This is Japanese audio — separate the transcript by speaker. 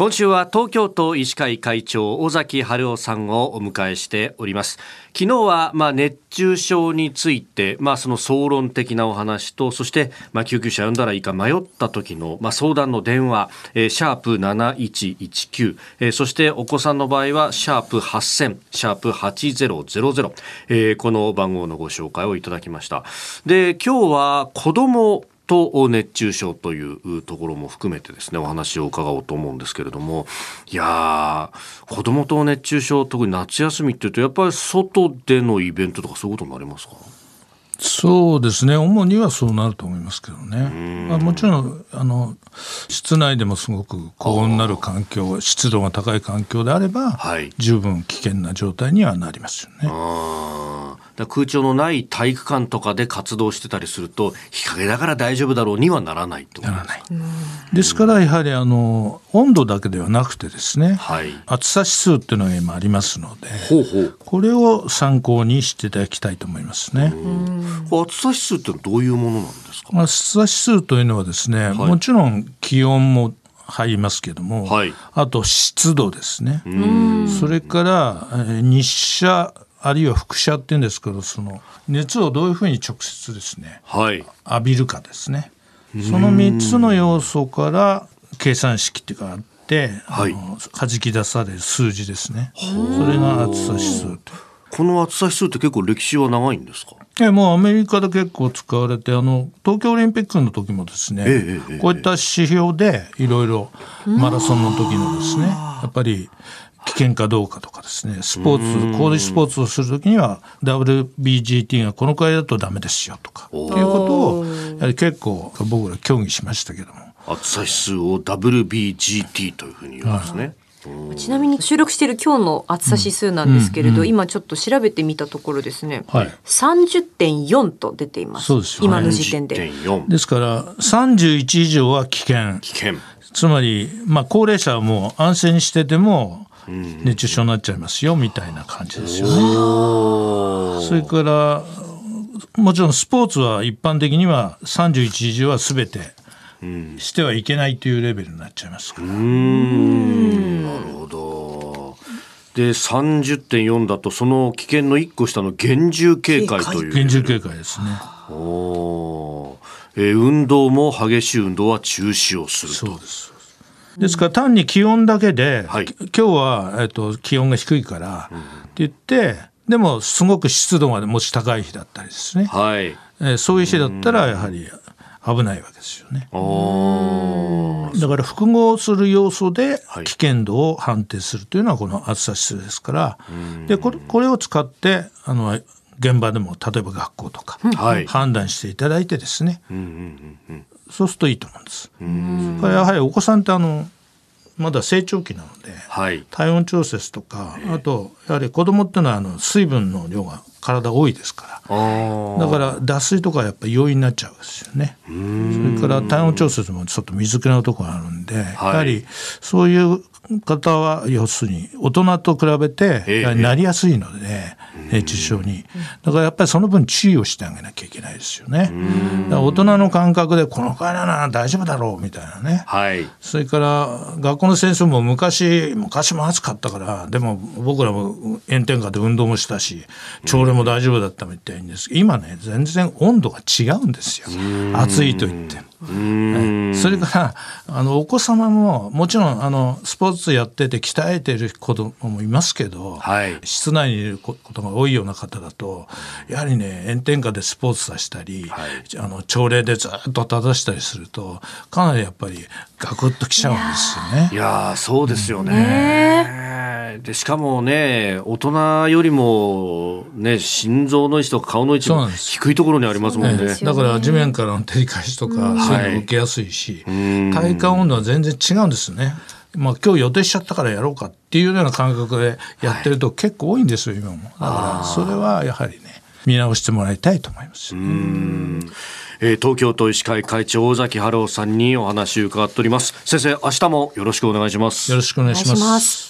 Speaker 1: 今週は東京都医師会会長尾崎春夫さんをお迎えしております。昨日はまあ熱中症についてまあその総論的なお話とそしてまあ救急車呼んだらいいか迷った時のまあ相談の電話、えー、シャープ7119、えー、そしてお子さんの場合はシャープ8000シャープ8000、えー、この番号のご紹介をいただきました。で今日は子供と熱中症というところも含めてですねお話を伺おうと思うんですけれども。いやー子供と熱中症特に夏休みっていうとやっぱり外でのイベントとかそういうことになりますか？
Speaker 2: そうですね。主にはそうなると思いますけどね、まあ、もちろんあの室内でもすごく高温になる環境湿度が高い環境であれば、はい、十分危険な状態にはなりますよね。
Speaker 1: 空調のない体育館とかで活動してたりすると日陰だから大丈夫だろうにはならないと
Speaker 2: ならない。ですからやはりあの温度だけではなくてですね、はい、暑さ指数っていうのが今ありますのでほうほう。これを参考にしていただきたいと思いますね。
Speaker 1: 暑さ指数ってどういうものなんですか？
Speaker 2: 暑さ指数というのはですね、はい、もちろん気温も入りますけども、はい、あと湿度ですね。それから日射あるいは輻射っていうんですけどその熱をどういうふうに直接ですね、はい、浴びるかですね。その3つの要素から計算式っていうかあって、はい、あの弾き出される数字ですね。それが暑さ指数
Speaker 1: この暑さ指数って結構歴史は長いんですか？
Speaker 2: えもうアメリカで結構使われてあの東京オリンピックの時もですね、ええ、こういった指標でいろいろマラソンの時のですねやっぱり危険かどうかとかですねスポーツ高齢スポーツをするときには WBGT がこのくらいだとダメですよとかっていうことをやはり結構僕ら協議しましたけども。
Speaker 1: 暑さ指数を WBGT というふうに言うんですね、
Speaker 3: ちなみに収録している今日の暑さ指数なんですけれど、うんうん、今ちょっと調べてみたところですね、はい、30.4と出ています。そうですよ、ね、今の時点で。
Speaker 2: ですから31以上は危険。危険。つまり、まあ、高齢者はもう安静にしてても熱中症になっちゃいますよみたいな感じですよね。それからもちろんスポーツは一般的には31以上は全てしてはいけないというレベルになっちゃいますから。な
Speaker 1: るほど。で30.4だとその危険の1個下の厳重警戒という
Speaker 2: 厳重警戒ですね。
Speaker 1: おえー、運動も激しい運動は中止をすると。
Speaker 2: そうですですから単に気温だけで、はい、今日は、えっと、気温が低いからって言って、でもすごく湿度がもし高い日だったりですね、はい、えー、そういう日だったらやはり危ないわけですよね。だから複合する要素で危険度を判定するというのはこの暑さ指数ですから、でこれこれを使ってあの現場でも例えば学校とか、判断していただいてですね、そうするといいと思うんです。これやはりお子さんってあのまだ成長期なので、はい、体温調節とかあとやはり子供っていうのはあの水分の量が体多いですからだから脱水とかやっぱり要因になっちゃうんですよね。それから体温調節もちょっと水気のところがあるんで、はい、やはりそういう方は要するに大人と比べてなりやすいので、熱中症に。だからやっぱりその分注意をしてあげなきゃいけないですよね。大人の感覚でこのくらいなら大丈夫だろうみたいなね、はい、それから学校の先生も昔昔も暑かったからでも僕らも炎天下で運動もしたし朝礼も大丈夫だったみたいんです。今ね全然温度が違うんですよ。暑いと言っても。はい、それからあのお子様ももちろんあのスポーツやってて鍛えてる子供もいますけど、はい、室内にいることが多いような方だとやはりね炎天下でスポーツさせたり、はい、あの朝礼でずっと正したりするとかなりやっぱりガクッときちゃうんですよね。
Speaker 1: いやそうですよね、うん、でしかもね大人よりもね心臓の位置とか顔の位置も低いところにありますもんね。ね。
Speaker 2: だから地面からの照り返しとか、うん、そういうの受けやすいし、はい、体感温度は全然違うんですね。まあ、今日予定しちゃったからやろうかっていうような感覚でやってると結構多いんですよ、今も。だからそれはやはりね見直してもらいたいと思います。
Speaker 1: えー、東京都医師会会長尾崎春夫さんにお話を伺っております。先生明日もよろしくお願いします。
Speaker 2: よろしくお願いします